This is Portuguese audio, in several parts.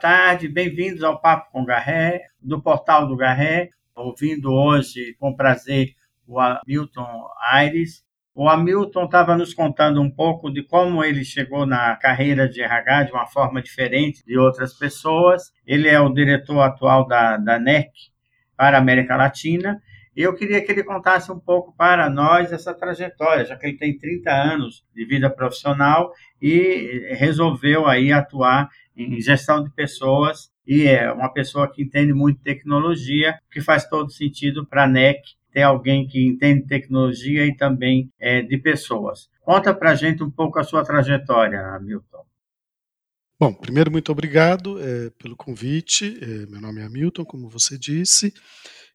tarde, bem-vindos ao Papo com Garré, do Portal do Garré. Ouvindo hoje, com prazer, o Hamilton Aires. O Hamilton estava nos contando um pouco de como ele chegou na carreira de RH de uma forma diferente de outras pessoas. Ele é o diretor atual da, da NEC para a América Latina eu queria que ele contasse um pouco para nós essa trajetória, já que ele tem 30 anos de vida profissional e resolveu aí atuar em gestão de pessoas e é uma pessoa que entende muito tecnologia, que faz todo sentido para a NEC ter alguém que entende tecnologia e também é, de pessoas. Conta para a gente um pouco a sua trajetória, Milton. Bom, primeiro, muito obrigado é, pelo convite. É, meu nome é Hamilton, como você disse.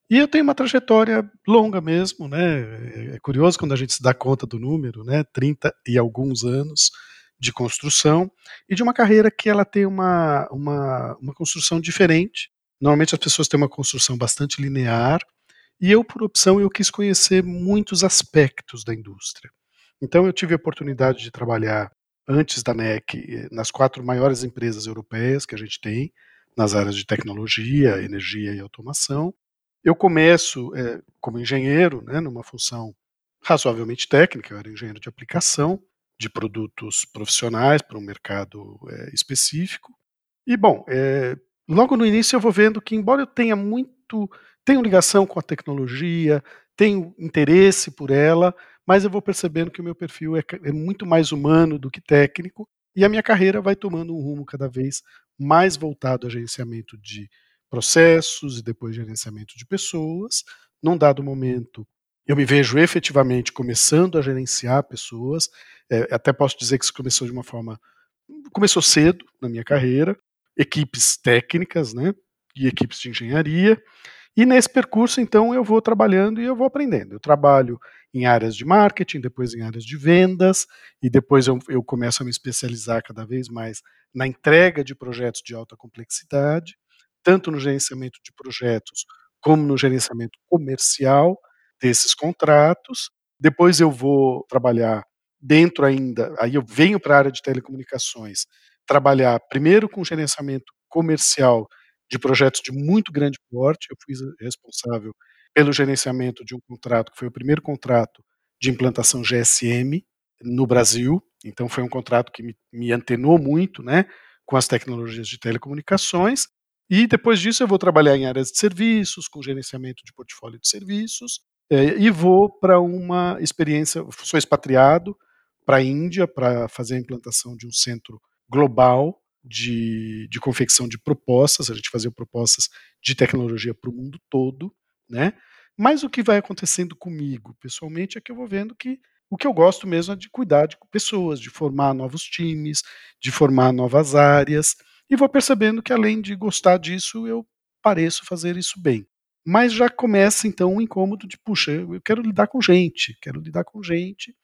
E eu tenho uma trajetória longa mesmo, né? É curioso quando a gente se dá conta do número, né? 30 e alguns anos de construção e de uma carreira que ela tem uma, uma, uma construção diferente. Normalmente as pessoas têm uma construção bastante linear e eu, por opção, eu quis conhecer muitos aspectos da indústria. Então eu tive a oportunidade de trabalhar antes da NEC nas quatro maiores empresas europeias que a gente tem, nas áreas de tecnologia, energia e automação. Eu começo é, como engenheiro, né, numa função razoavelmente técnica, eu era engenheiro de aplicação de produtos profissionais para um mercado é, específico. E, bom, é, logo no início eu vou vendo que, embora eu tenha muito, tenho ligação com a tecnologia, tenho interesse por ela, mas eu vou percebendo que o meu perfil é, é muito mais humano do que técnico, e a minha carreira vai tomando um rumo cada vez mais voltado a gerenciamento de processos e depois gerenciamento de pessoas. Num dado momento, eu me vejo efetivamente começando a gerenciar pessoas. É, até posso dizer que isso começou de uma forma. Começou cedo na minha carreira, equipes técnicas, né? E equipes de engenharia. E nesse percurso, então, eu vou trabalhando e eu vou aprendendo. Eu trabalho em áreas de marketing, depois em áreas de vendas, e depois eu, eu começo a me especializar cada vez mais na entrega de projetos de alta complexidade tanto no gerenciamento de projetos, como no gerenciamento comercial desses contratos. Depois eu vou trabalhar dentro ainda, aí eu venho para a área de telecomunicações, trabalhar primeiro com gerenciamento comercial de projetos de muito grande porte. Eu fui responsável pelo gerenciamento de um contrato que foi o primeiro contrato de implantação GSM no Brasil. Então foi um contrato que me, me antenou muito, né, com as tecnologias de telecomunicações. E depois disso eu vou trabalhar em áreas de serviços, com gerenciamento de portfólio de serviços, é, e vou para uma experiência, sou expatriado para a Índia para fazer a implantação de um centro global de, de confecção de propostas, a gente fazia propostas de tecnologia para o mundo todo, né? Mas o que vai acontecendo comigo, pessoalmente, é que eu vou vendo que o que eu gosto mesmo é de cuidar de pessoas, de formar novos times, de formar novas áreas, e vou percebendo que além de gostar disso, eu pareço fazer isso bem. Mas já começa então um incômodo de, puxa, eu quero lidar com gente, quero lidar com gente.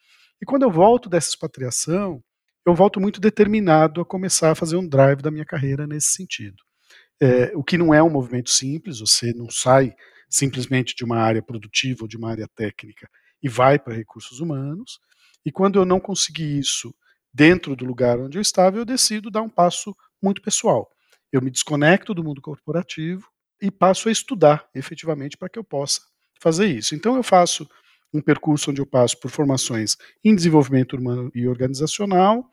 E quando eu volto dessa expatriação, eu volto muito determinado a começar a fazer um drive da minha carreira nesse sentido. É, o que não é um movimento simples, você não sai simplesmente de uma área produtiva ou de uma área técnica e vai para recursos humanos. E quando eu não consegui isso dentro do lugar onde eu estava, eu decido dar um passo muito pessoal. Eu me desconecto do mundo corporativo e passo a estudar efetivamente para que eu possa fazer isso. Então eu faço um percurso onde eu passo por formações em desenvolvimento humano e organizacional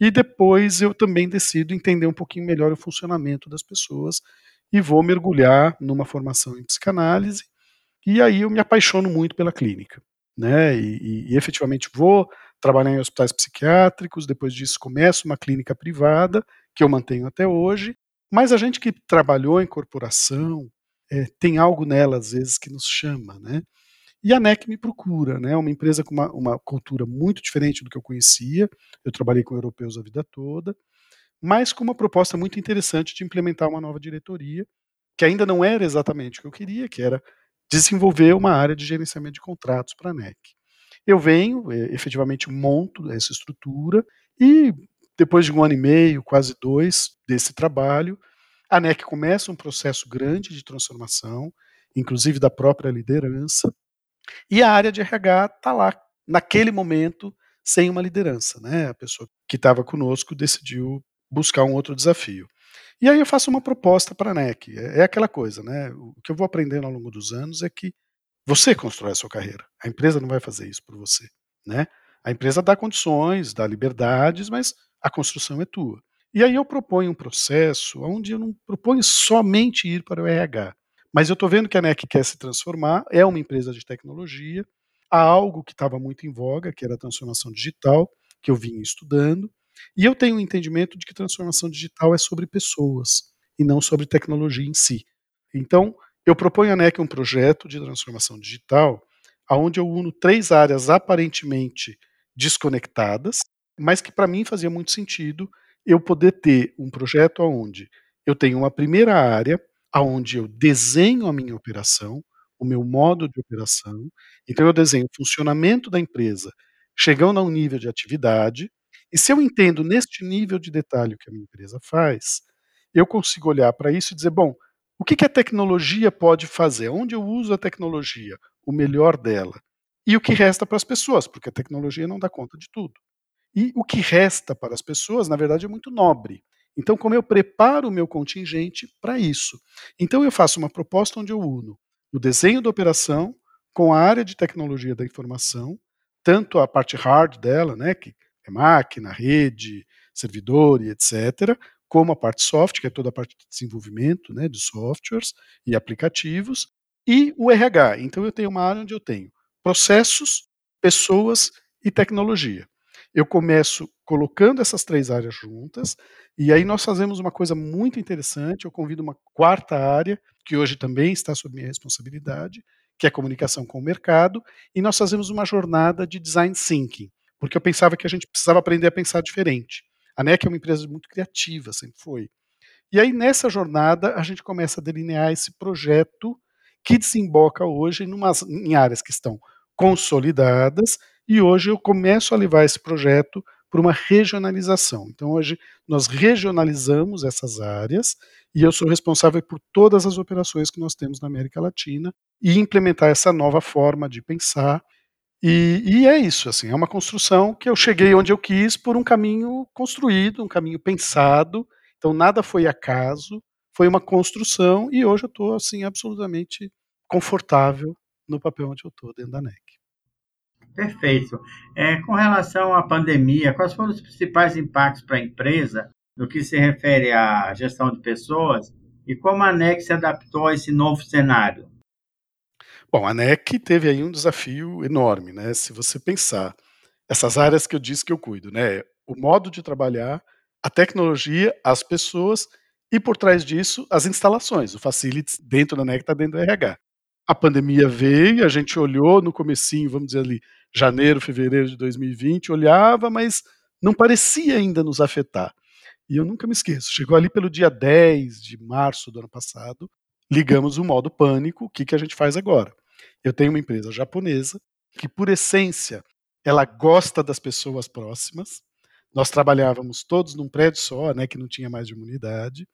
e depois eu também decido entender um pouquinho melhor o funcionamento das pessoas e vou mergulhar numa formação em psicanálise e aí eu me apaixono muito pela clínica, né? E, e, e efetivamente vou trabalhar em hospitais psiquiátricos, depois disso começo uma clínica privada, que eu mantenho até hoje, mas a gente que trabalhou em corporação, é, tem algo nela às vezes que nos chama, né? E a NEC me procura, né? Uma empresa com uma, uma cultura muito diferente do que eu conhecia. Eu trabalhei com europeus a vida toda, mas com uma proposta muito interessante de implementar uma nova diretoria, que ainda não era exatamente o que eu queria, que era desenvolver uma área de gerenciamento de contratos para a NEC. Eu venho, é, efetivamente monto essa estrutura e depois de um ano e meio, quase dois, desse trabalho, a NEC começa um processo grande de transformação, inclusive da própria liderança, e a área de RH está lá, naquele momento, sem uma liderança. Né? A pessoa que estava conosco decidiu buscar um outro desafio. E aí eu faço uma proposta para a NEC. É, é aquela coisa, né? O que eu vou aprendendo ao longo dos anos é que você constrói a sua carreira. A empresa não vai fazer isso por você, né? A empresa dá condições, dá liberdades, mas a construção é tua. E aí eu proponho um processo onde eu não proponho somente ir para o RH, mas eu estou vendo que a NEC quer se transformar, é uma empresa de tecnologia, há algo que estava muito em voga, que era a transformação digital, que eu vinha estudando, e eu tenho um entendimento de que transformação digital é sobre pessoas e não sobre tecnologia em si. Então, eu proponho à NEC um projeto de transformação digital onde eu uno três áreas aparentemente desconectadas, mas que para mim fazia muito sentido eu poder ter um projeto onde eu tenho uma primeira área onde eu desenho a minha operação, o meu modo de operação, então eu desenho o funcionamento da empresa, chegando a um nível de atividade, e se eu entendo neste nível de detalhe o que a minha empresa faz, eu consigo olhar para isso e dizer, bom, o que, que a tecnologia pode fazer? Onde eu uso a tecnologia? O melhor dela. E o que resta para as pessoas, porque a tecnologia não dá conta de tudo. E o que resta para as pessoas, na verdade, é muito nobre. Então, como eu preparo o meu contingente para isso? Então, eu faço uma proposta onde eu uno o desenho da operação com a área de tecnologia da informação, tanto a parte hard dela, né, que é máquina, rede, servidor e etc., como a parte soft, que é toda a parte de desenvolvimento né, de softwares e aplicativos, e o RH. Então eu tenho uma área onde eu tenho processos, pessoas e tecnologia. Eu começo colocando essas três áreas juntas, e aí nós fazemos uma coisa muito interessante. Eu convido uma quarta área, que hoje também está sob minha responsabilidade, que é comunicação com o mercado, e nós fazemos uma jornada de design thinking, porque eu pensava que a gente precisava aprender a pensar diferente. A NEC é uma empresa muito criativa, sempre foi. E aí, nessa jornada, a gente começa a delinear esse projeto que desemboca hoje numas, em áreas que estão consolidadas, e hoje eu começo a levar esse projeto para uma regionalização. Então, hoje, nós regionalizamos essas áreas e eu sou responsável por todas as operações que nós temos na América Latina e implementar essa nova forma de pensar e, e, é isso, assim, é uma construção que eu cheguei onde eu quis por um caminho construído, um caminho pensado. Então nada foi acaso, foi uma construção e hoje eu estou assim absolutamente confortável no papel onde eu estou dentro da NEC. Perfeito. É, com relação à pandemia, quais foram os principais impactos para a empresa no que se refere à gestão de pessoas e como a NEC se adaptou a esse novo cenário? Bom, a NEC teve aí um desafio enorme, né? Se você pensar essas áreas que eu disse que eu cuido, né? O modo de trabalhar, a tecnologia, as pessoas e por trás disso as instalações, o facilities dentro da NEC está dentro do RH. A pandemia veio, a gente olhou no comecinho, vamos dizer ali, janeiro, fevereiro de 2020, olhava, mas não parecia ainda nos afetar. E eu nunca me esqueço, chegou ali pelo dia 10 de março do ano passado, ligamos o modo pânico, o que, que a gente faz agora? Eu tenho uma empresa japonesa que, por essência, ela gosta das pessoas próximas. Nós trabalhávamos todos num prédio só, né, que não tinha mais de uma unidade.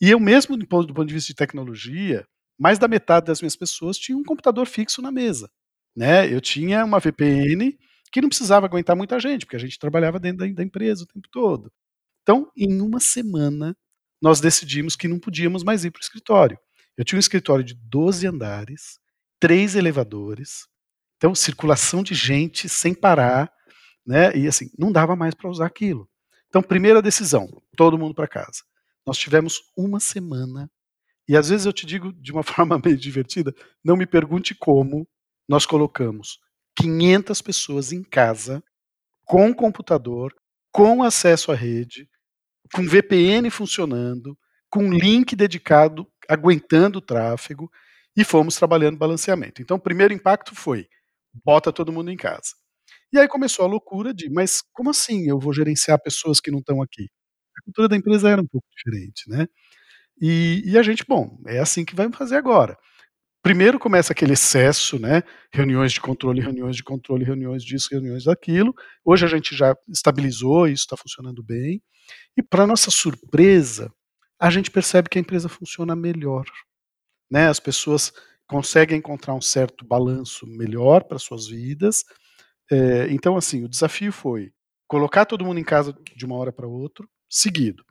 E eu mesmo, do ponto de vista de tecnologia, mais da metade das minhas pessoas tinha um computador fixo na mesa. Né? Eu tinha uma VPN que não precisava aguentar muita gente, porque a gente trabalhava dentro da, da empresa o tempo todo. Então, em uma semana, nós decidimos que não podíamos mais ir para o escritório. Eu tinha um escritório de 12 andares, três elevadores, então circulação de gente sem parar, né? E assim, não dava mais para usar aquilo. Então, primeira decisão, todo mundo para casa. Nós tivemos uma semana, e às vezes eu te digo de uma forma meio divertida, não me pergunte como, nós colocamos 500 pessoas em casa, com computador, com acesso à rede, com VPN funcionando, com link dedicado, aguentando o tráfego, e fomos trabalhando balanceamento. Então, o primeiro impacto foi: bota todo mundo em casa. E aí começou a loucura de, mas como assim eu vou gerenciar pessoas que não estão aqui? A cultura da empresa era um pouco diferente, né? E, e a gente, bom, é assim que vamos fazer agora. Primeiro começa aquele excesso, né? Reuniões de controle, reuniões de controle, reuniões disso, reuniões daquilo. Hoje a gente já estabilizou, isso está funcionando bem. E para nossa surpresa, a gente percebe que a empresa funciona melhor né? As pessoas conseguem encontrar um certo balanço melhor para suas vidas. É, então, assim, o desafio foi colocar todo mundo em casa de uma hora para outra, seguido.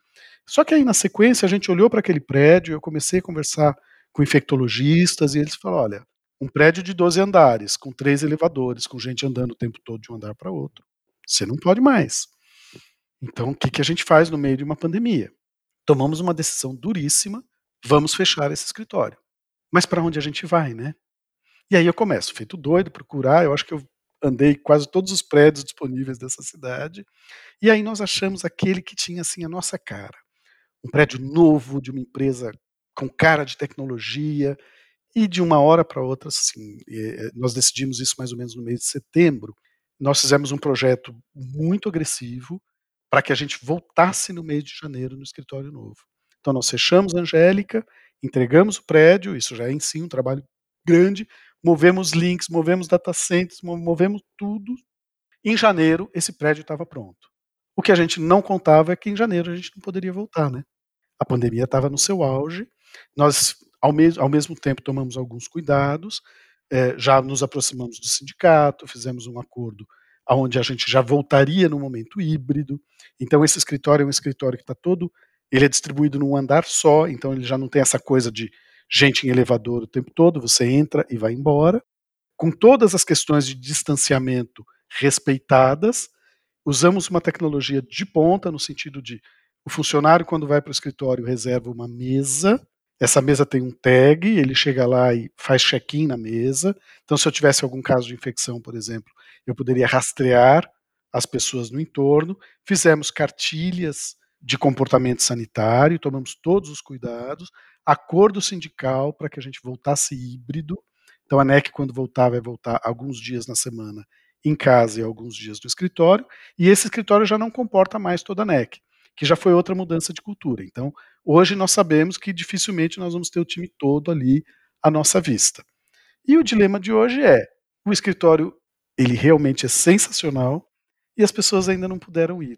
Só que aí na sequência a gente olhou para aquele prédio, eu comecei a conversar com infectologistas e eles falaram, olha, um prédio de 12 andares, com três elevadores, com gente andando o tempo todo de um andar para outro, você não pode mais. Então o que, que a gente faz no meio de uma pandemia? Tomamos uma decisão duríssima, vamos fechar esse escritório. Mas para onde a gente vai, né? E aí eu começo, feito doido, procurar, eu acho que eu andei quase todos os prédios disponíveis dessa cidade, e aí nós achamos aquele que tinha assim a nossa cara. Um prédio novo de uma empresa com cara de tecnologia, e de uma hora para outra, assim, eh, nós decidimos isso mais ou menos no mês de setembro. Nós fizemos um projeto muito agressivo para que a gente voltasse no mês de janeiro no escritório novo. Então nós fechamos a Angélica, entregamos o prédio, isso já é em si um trabalho grande, movemos links, movemos data centers, movemos tudo. Em janeiro, esse prédio estava pronto. O que a gente não contava é que em janeiro a gente não poderia voltar, né? A pandemia estava no seu auge. Nós, ao, mes ao mesmo tempo, tomamos alguns cuidados. É, já nos aproximamos do sindicato, fizemos um acordo onde a gente já voltaria no momento híbrido. Então, esse escritório é um escritório que está todo. Ele é distribuído num andar só, então ele já não tem essa coisa de gente em elevador o tempo todo, você entra e vai embora, com todas as questões de distanciamento respeitadas. Usamos uma tecnologia de ponta, no sentido de o funcionário, quando vai para o escritório, reserva uma mesa. Essa mesa tem um tag, ele chega lá e faz check-in na mesa. Então, se eu tivesse algum caso de infecção, por exemplo, eu poderia rastrear as pessoas no entorno. Fizemos cartilhas de comportamento sanitário, tomamos todos os cuidados, acordo sindical para que a gente voltasse híbrido. Então a NEC, quando voltar, vai voltar alguns dias na semana em casa e alguns dias no escritório, e esse escritório já não comporta mais toda a NEC, que já foi outra mudança de cultura. Então, hoje nós sabemos que dificilmente nós vamos ter o time todo ali à nossa vista. E o dilema de hoje é, o escritório, ele realmente é sensacional e as pessoas ainda não puderam ir.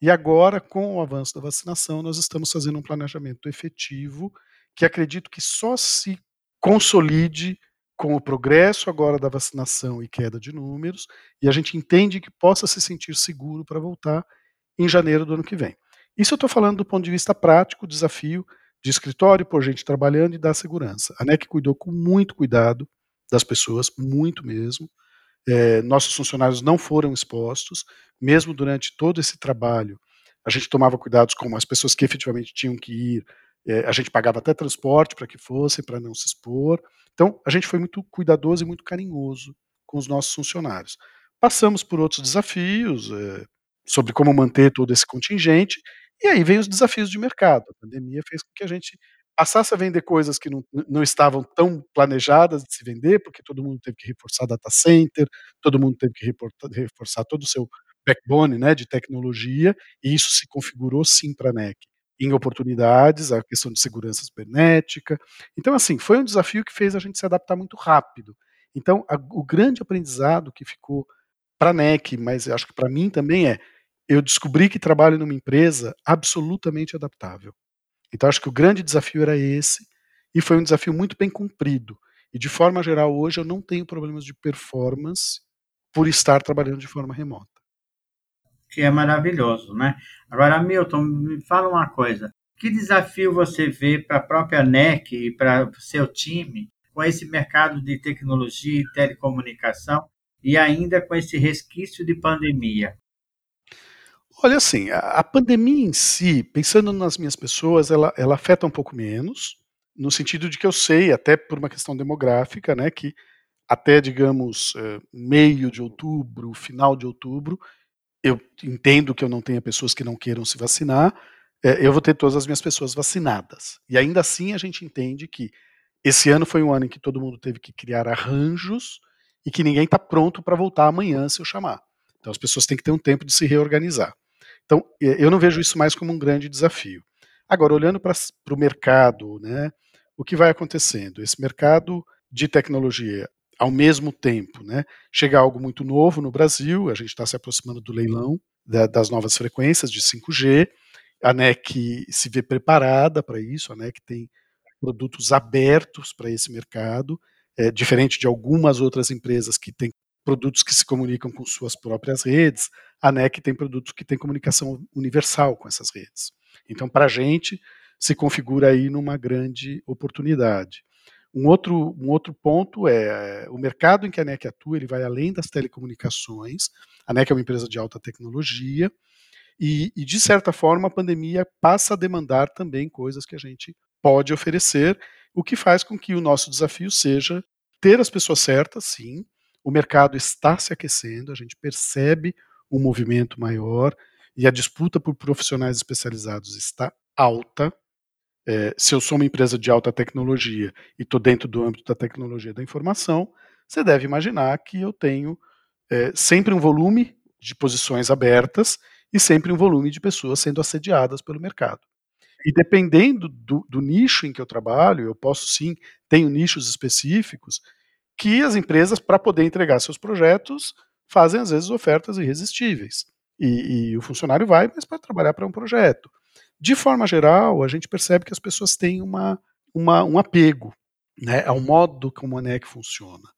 E agora, com o avanço da vacinação, nós estamos fazendo um planejamento efetivo que acredito que só se consolide com o progresso agora da vacinação e queda de números, e a gente entende que possa se sentir seguro para voltar em janeiro do ano que vem. Isso eu estou falando do ponto de vista prático, desafio de escritório, por gente trabalhando e da segurança. A NEC cuidou com muito cuidado das pessoas, muito mesmo. É, nossos funcionários não foram expostos, mesmo durante todo esse trabalho. A gente tomava cuidados com as pessoas que efetivamente tinham que ir, é, a gente pagava até transporte para que fossem, para não se expor. Então, a gente foi muito cuidadoso e muito carinhoso com os nossos funcionários. Passamos por outros desafios é, sobre como manter todo esse contingente, e aí vem os desafios de mercado. A pandemia fez com que a gente passasse a vender coisas que não, não estavam tão planejadas de se vender, porque todo mundo teve que reforçar data center, todo mundo teve que reforçar todo o seu backbone né, de tecnologia, e isso se configurou sim para a NEC. Em oportunidades, a questão de segurança cibernética. Então, assim, foi um desafio que fez a gente se adaptar muito rápido. Então, a, o grande aprendizado que ficou para a NEC, mas acho que para mim também é, eu descobri que trabalho numa empresa absolutamente adaptável. Então acho que o grande desafio era esse, e foi um desafio muito bem cumprido. E de forma geral, hoje eu não tenho problemas de performance por estar trabalhando de forma remota. Que é maravilhoso, né? Agora, Milton, me fala uma coisa. Que desafio você vê para a própria NEC e para o seu time com esse mercado de tecnologia e telecomunicação e ainda com esse resquício de pandemia? Olha, assim, a, pandemia em si, pensando nas minhas pessoas, ela, ela afeta um pouco menos, no sentido de que eu sei, até por uma questão demográfica, né, que até, digamos, eh, meio de outubro, final de outubro, eu entendo que eu não tenha pessoas que não queiram se vacinar, eh, eu vou ter todas as minhas pessoas vacinadas. E ainda assim a gente entende que esse ano foi um ano em que todo mundo teve que criar arranjos e que ninguém está pronto para voltar amanhã se eu chamar. Então as pessoas têm que ter um tempo de se reorganizar. Então, eu não vejo isso mais como um grande desafio. Agora, olhando para o mercado, né, o que vai acontecendo? Esse mercado de tecnologia, ao mesmo tempo, né, chega algo muito novo no Brasil, a gente está se aproximando do leilão da, das novas frequências de 5G, a NEC se vê preparada para isso, a NEC tem produtos abertos para esse mercado, é, diferente de algumas outras empresas que têm produtos que se comunicam com suas próprias redes, a NEC tem produtos que têm comunicação universal com essas redes. Então, para a gente, se configura aí numa grande oportunidade. Um outro, um outro ponto é o mercado em que a NEC atua, ele vai além das telecomunicações. A NEC é uma empresa de alta tecnologia e, e, de certa forma, a pandemia passa a demandar também coisas que a gente pode oferecer, o que faz com que o nosso desafio seja ter as pessoas certas, sim. O mercado está se aquecendo, a gente percebe um movimento maior e a disputa por profissionais especializados está alta. É, se eu sou uma empresa de alta tecnologia e estou dentro do âmbito da tecnologia da informação, você deve imaginar que eu tenho é, sempre um volume de posições abertas e sempre um volume de pessoas sendo assediadas pelo mercado. E dependendo do, do nicho em que eu trabalho, eu posso sim, tenho nichos específicos que as empresas, para poder entregar seus projetos, fazem às vezes ofertas irresistíveis. E, e o funcionário vai, mas para trabalhar para um projeto. De forma geral, a gente percebe que as pessoas têm uma, uma, um apego né, ao modo como a NEC funciona.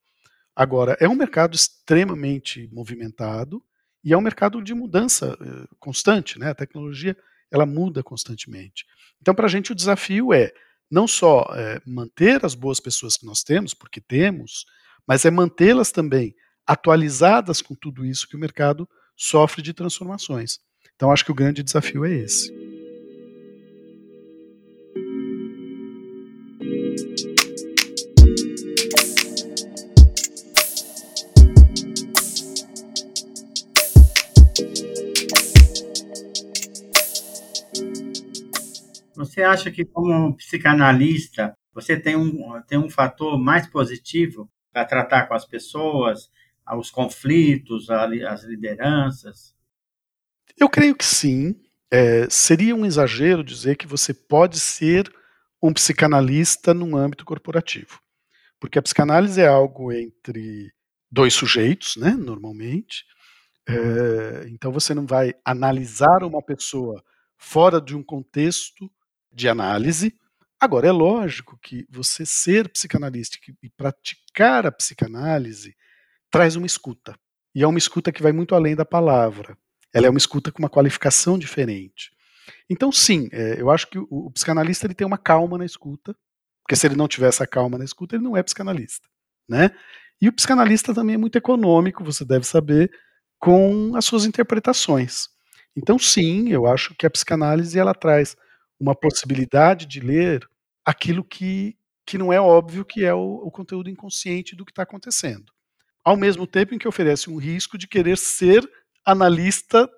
Agora, é um mercado extremamente movimentado, e é um mercado de mudança uh, constante, né? A tecnologia ela muda constantemente. Então, para a gente o desafio é não só é, manter as boas pessoas que nós temos, porque temos, mas é mantê-las também atualizadas com tudo isso que o mercado sofre de transformações. Então, acho que o grande desafio é esse. Você acha que, como psicanalista, você tem um, tem um fator mais positivo para tratar com as pessoas, os conflitos, as lideranças? Eu creio que sim. É, seria um exagero dizer que você pode ser um psicanalista num âmbito corporativo. Porque a psicanálise é algo entre dois sujeitos, né, normalmente. É, então você não vai analisar uma pessoa fora de um contexto de análise. Agora, é lógico que você ser psicanalista e praticar a psicanálise traz uma escuta. E é uma escuta que vai muito além da palavra. Ela é uma escuta com uma qualificação diferente. Então, sim, é, eu acho que o, o, psicanalista ele tem uma calma na escuta, porque se ele não tiver essa calma na escuta, ele não é psicanalista. Né? E o psicanalista também é muito econômico, você deve saber, com as suas interpretações. Então, sim, eu acho que a psicanálise ela traz uma possibilidade de ler aquilo que, que não é óbvio que é o, o conteúdo inconsciente do que está acontecendo. Ao mesmo tempo em que oferece um risco de querer ser analista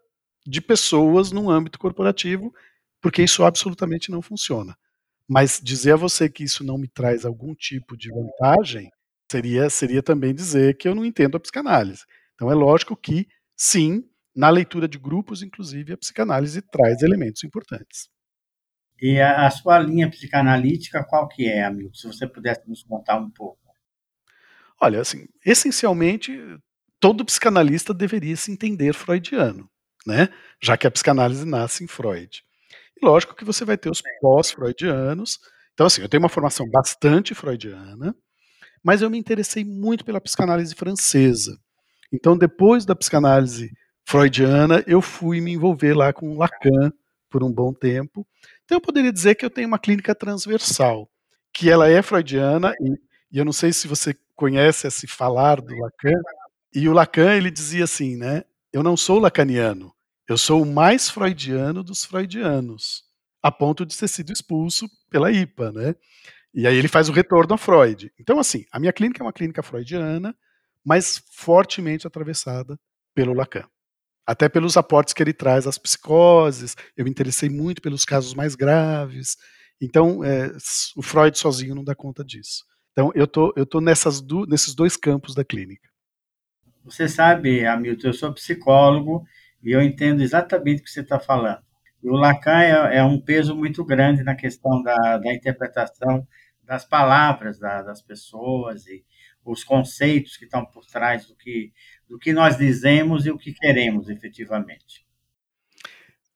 de pessoas num âmbito corporativo, porque isso absolutamente não funciona. Mas dizer a você que isso não me traz algum tipo de vantagem seria, seria também dizer que eu não entendo a psicanálise. Então é lógico que, sim, na leitura de grupos, inclusive, a psicanálise traz elementos importantes. E a, a, sua linha psicanalítica, qual que é, amigo? Se você pudesse nos contar um pouco. Olha, assim, essencialmente, todo psicanalista deveria se entender freudiano, né? Já que a psicanálise nasce em Freud. E lógico que você vai ter os pós-freudianos. Então, assim, eu tenho uma formação bastante freudiana, mas eu me interessei muito pela psicanálise francesa. Então, depois da psicanálise freudiana, eu fui me envolver lá com Lacan por um bom tempo. Então eu poderia dizer que eu tenho uma clínica transversal, que ela é freudiana e, e eu não sei se você conhece esse falar do Lacan. E o Lacan ele dizia assim, né? Eu não sou lacaniano, eu sou o mais freudiano dos freudianos, a ponto de ter sido expulso pela IPA, né? E aí ele faz o retorno a Freud. Então, assim, a minha clínica é uma clínica freudiana, mas fortemente atravessada pelo Lacan até pelos aportes que ele traz às psicoses. Eu me interessei muito pelos casos mais graves. Então, é, o Freud sozinho não dá conta disso. Então, eu tô, eu tô nessas do, nesses dois campos da clínica. Você sabe, Hamilton, eu sou psicólogo e eu entendo exatamente o que você está falando. O Lacan é, é, um peso muito grande na questão da, da interpretação das palavras da, das pessoas e os conceitos que estão por trás do que, do que nós dizemos e o que queremos efetivamente.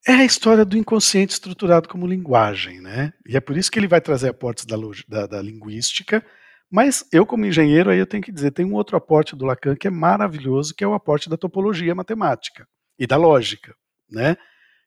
É a história do inconsciente estruturado como linguagem, né? E é por isso que ele vai trazer aportes da, da, da linguística, mas eu, como engenheiro, aí eu tenho que dizer, tem um outro aporte do Lacan que é maravilhoso, que é o aporte da topologia matemática e da lógica, né?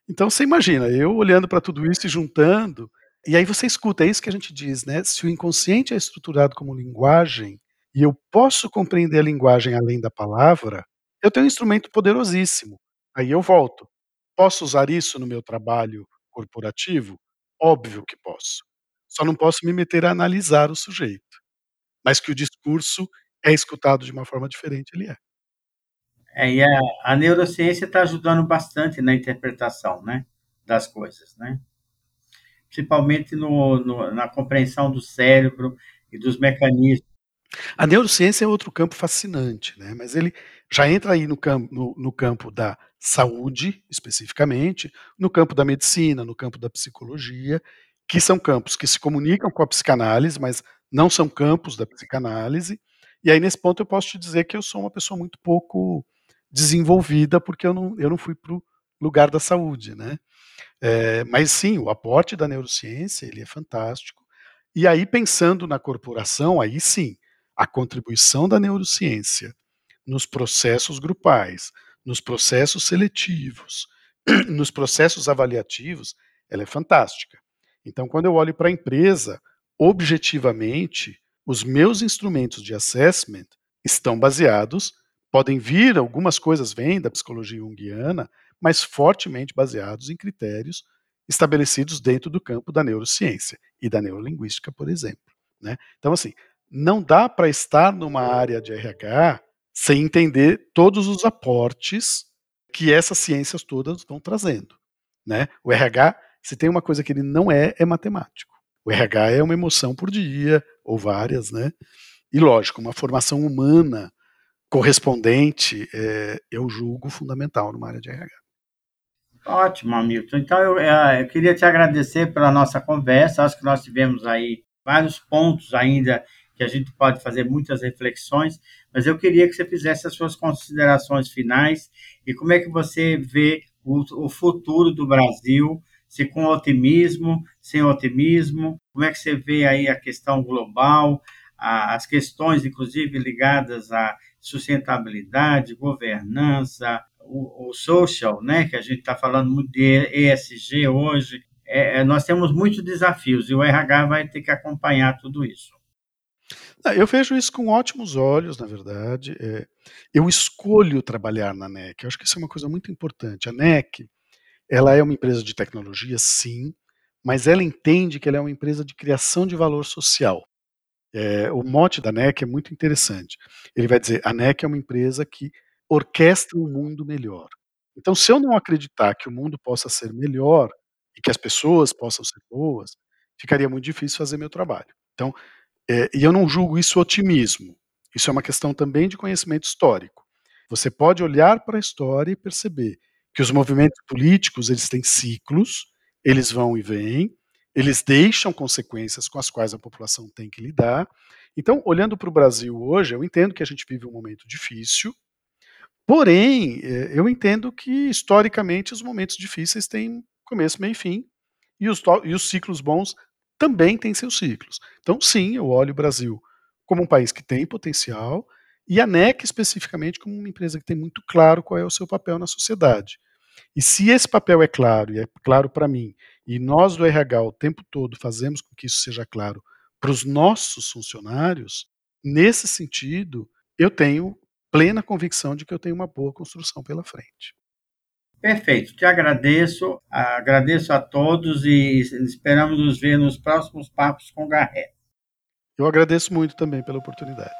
Então você imagina, eu olhando para tudo isso e juntando, e aí você escuta, é isso que a gente diz, né? Se o inconsciente é estruturado como linguagem, e eu posso compreender a linguagem além da palavra, eu tenho um instrumento poderosíssimo. Aí eu volto. Posso usar isso no meu trabalho corporativo? Óbvio que posso. Só não posso me meter a analisar o sujeito. Mas que o discurso é escutado de uma forma diferente, ele é. É, e a, a neurociência está ajudando bastante na interpretação, né, das coisas, né? Principalmente no, no, na compreensão do cérebro e dos mecanismos. A neurociência é outro campo fascinante, né? Mas ele já entra aí no campo, no, no campo da saúde, especificamente, no campo da medicina, no campo da psicologia, que são campos que se comunicam com a psicanálise, mas não são campos da psicanálise. E aí, nesse ponto, eu posso te dizer que eu sou uma pessoa muito pouco desenvolvida, porque eu não, eu não fui para o lugar da saúde, né? É, mas sim, o aporte da neurociência ele é fantástico. E aí, pensando na corporação, aí sim, a contribuição da neurociência nos processos grupais, nos processos seletivos, nos processos avaliativos, ela é fantástica. Então, quando eu olho para a empresa, objetivamente, os meus instrumentos de assessment estão baseados Podem vir, algumas coisas vêm da psicologia junguiana, mas fortemente baseados em critérios estabelecidos dentro do campo da neurociência e da neurolinguística, por exemplo. Né? Então, assim, não dá para estar numa área de RH sem entender todos os aportes que essas ciências todas estão trazendo. Né? O RH, se tem uma coisa que ele não é, é matemático. O RH é uma emoção por dia, ou várias, né? E lógico, uma formação humana correspondente, é, eu julgo fundamental numa área de RH. Ótimo, Hamilton. Então, eu, é, eu, queria te agradecer pela nossa conversa. Acho que nós tivemos aí vários pontos ainda que a gente pode fazer muitas reflexões, mas eu queria que você fizesse as suas considerações finais e como é que você vê o, o futuro do Brasil, se com otimismo, sem otimismo, como é que você vê aí a questão global, a, as questões, inclusive, ligadas a sustentabilidade, governança, o, o social, né, que a gente está falando muito de ESG hoje, é, é, nós temos muitos desafios e o RH vai ter que acompanhar tudo isso. Eu vejo isso com ótimos olhos, na verdade. É, eu escolho trabalhar na NEC. Eu acho que isso é uma coisa muito importante. A NEC, ela é uma empresa de tecnologia, sim, mas ela entende que ela é uma empresa de criação de valor social. É, o mote da NEC é muito interessante. Ele vai dizer: a NEC é uma empresa que orquestra um mundo melhor. Então, se eu não acreditar que o mundo possa ser melhor e que as pessoas possam ser boas, ficaria muito difícil fazer meu trabalho. Então, é, e eu não julgo isso otimismo. Isso é uma questão também de conhecimento histórico. Você pode olhar para a história e perceber que os movimentos políticos eles têm ciclos, eles vão e vêm, eles deixam consequências com as quais a população tem que lidar. Então, olhando para o Brasil hoje, eu entendo que a gente vive um momento difícil, porém, é, eu entendo que, historicamente, os momentos difíceis têm começo, meio e fim, e os, e os ciclos bons também têm seus ciclos. Então, sim, eu olho o Brasil como um país que tem potencial, e a NEC especificamente como uma empresa que tem muito claro qual é o seu papel na sociedade. E se esse papel é claro, e é claro para mim, e nós do RH o tempo todo fazemos com que isso seja claro para os nossos funcionários, nesse sentido, eu tenho plena convicção de que eu tenho uma boa construção pela frente. Perfeito, te agradeço, agradeço a todos e esperamos nos ver nos próximos papos com Garré. Eu agradeço muito também pela oportunidade.